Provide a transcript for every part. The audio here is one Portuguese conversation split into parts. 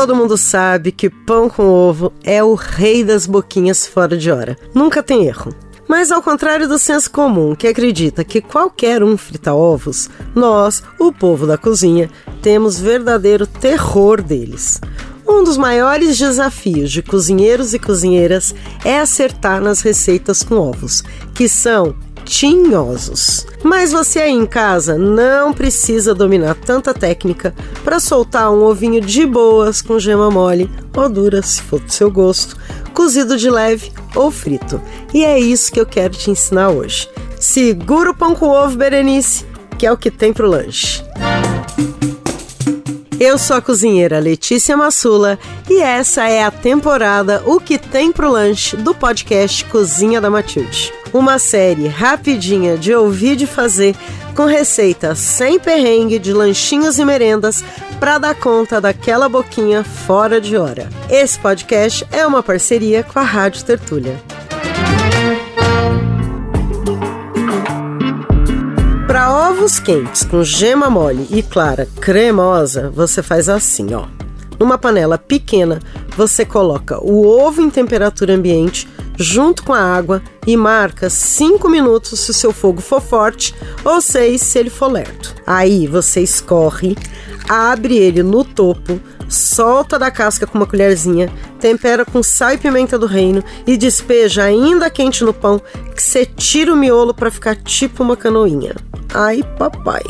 Todo mundo sabe que pão com ovo é o rei das boquinhas fora de hora. Nunca tem erro. Mas ao contrário do senso comum, que acredita que qualquer um frita ovos, nós, o povo da cozinha, temos verdadeiro terror deles. Um dos maiores desafios de cozinheiros e cozinheiras é acertar nas receitas com ovos, que são tinhosos. Mas você aí em casa não precisa dominar tanta técnica para soltar um ovinho de boas com gema mole ou dura, se for do seu gosto, cozido de leve ou frito. E é isso que eu quero te ensinar hoje. Segura o pão com ovo, Berenice, que é o que tem pro lanche. Eu sou a cozinheira Letícia Massula e essa é a temporada O que tem pro lanche do podcast Cozinha da Matilde. Uma série rapidinha de ouvir de fazer com receitas sem perrengue de lanchinhos e merendas para dar conta daquela boquinha fora de hora. Esse podcast é uma parceria com a Rádio Tertúlia. Para ovos quentes com gema mole e clara cremosa, você faz assim, ó. Numa panela pequena, você coloca o ovo em temperatura ambiente junto com a água e marca 5 minutos se o seu fogo for forte ou 6 se ele for lerto. Aí você escorre, abre ele no topo, solta da casca com uma colherzinha, tempera com sal e pimenta do reino e despeja ainda quente no pão, que você tira o miolo para ficar tipo uma canoinha. Ai, papai.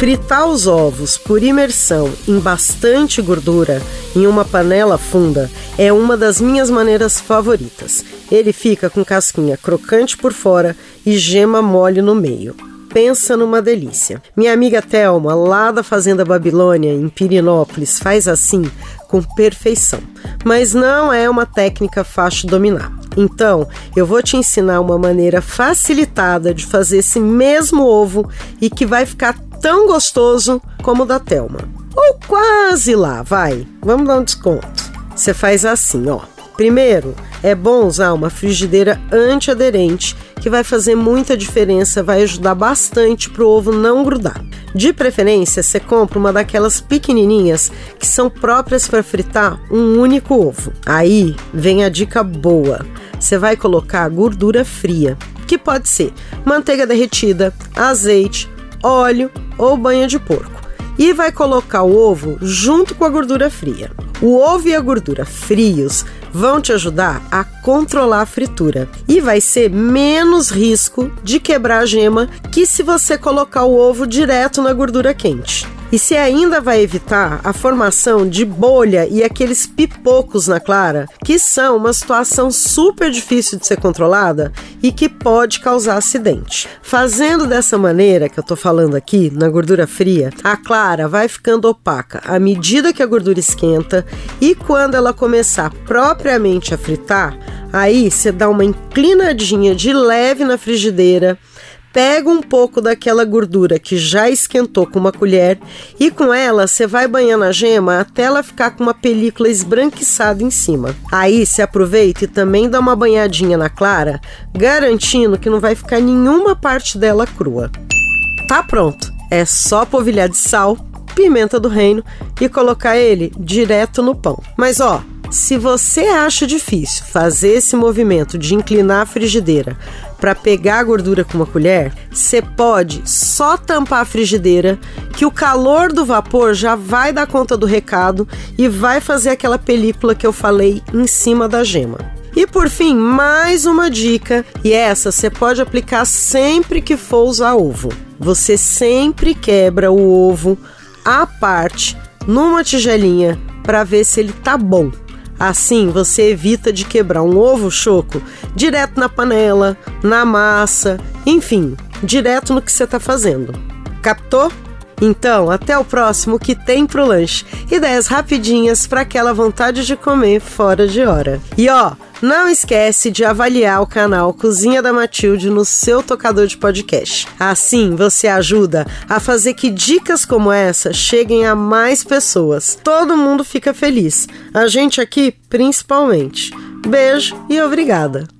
Fritar os ovos por imersão em bastante gordura em uma panela funda é uma das minhas maneiras favoritas. Ele fica com casquinha crocante por fora e gema mole no meio. Pensa numa delícia. Minha amiga Thelma, lá da Fazenda Babilônia, em Pirinópolis, faz assim com perfeição. Mas não é uma técnica fácil dominar. Então, eu vou te ensinar uma maneira facilitada de fazer esse mesmo ovo e que vai ficar tão gostoso como o da Telma. Ou quase lá, vai. Vamos dar um desconto. Você faz assim, ó. Primeiro, é bom usar uma frigideira antiaderente, que vai fazer muita diferença, vai ajudar bastante para o ovo não grudar. De preferência, você compra uma daquelas pequenininhas que são próprias para fritar um único ovo. Aí vem a dica boa. Você vai colocar gordura fria, que pode ser manteiga derretida, azeite, óleo ou banha de porco. E vai colocar o ovo junto com a gordura fria. O ovo e a gordura frios vão te ajudar a controlar a fritura e vai ser menos risco de quebrar a gema que se você colocar o ovo direto na gordura quente. E se ainda vai evitar a formação de bolha e aqueles pipocos na clara, que são uma situação super difícil de ser controlada e que pode causar acidente. Fazendo dessa maneira que eu tô falando aqui, na gordura fria, a clara vai ficando opaca à medida que a gordura esquenta e quando ela começar propriamente a fritar, aí você dá uma inclinadinha de leve na frigideira Pega um pouco daquela gordura que já esquentou com uma colher e com ela você vai banhando a gema até ela ficar com uma película esbranquiçada em cima. Aí se aproveita e também dá uma banhadinha na clara, garantindo que não vai ficar nenhuma parte dela crua. Tá pronto. É só polvilhar de sal, pimenta do reino e colocar ele direto no pão. Mas ó, se você acha difícil fazer esse movimento de inclinar a frigideira para pegar a gordura com uma colher, você pode só tampar a frigideira, que o calor do vapor já vai dar conta do recado e vai fazer aquela película que eu falei em cima da gema. E por fim, mais uma dica, e essa você pode aplicar sempre que for usar ovo. Você sempre quebra o ovo à parte numa tigelinha para ver se ele tá bom. Assim você evita de quebrar um ovo choco direto na panela, na massa, enfim, direto no que você está fazendo. Captou? Então, até o próximo que tem pro lanche. Ideias rapidinhas para aquela vontade de comer fora de hora. E ó, não esquece de avaliar o canal Cozinha da Matilde no seu tocador de podcast. Assim você ajuda a fazer que dicas como essa cheguem a mais pessoas. Todo mundo fica feliz. A gente aqui, principalmente. Beijo e obrigada!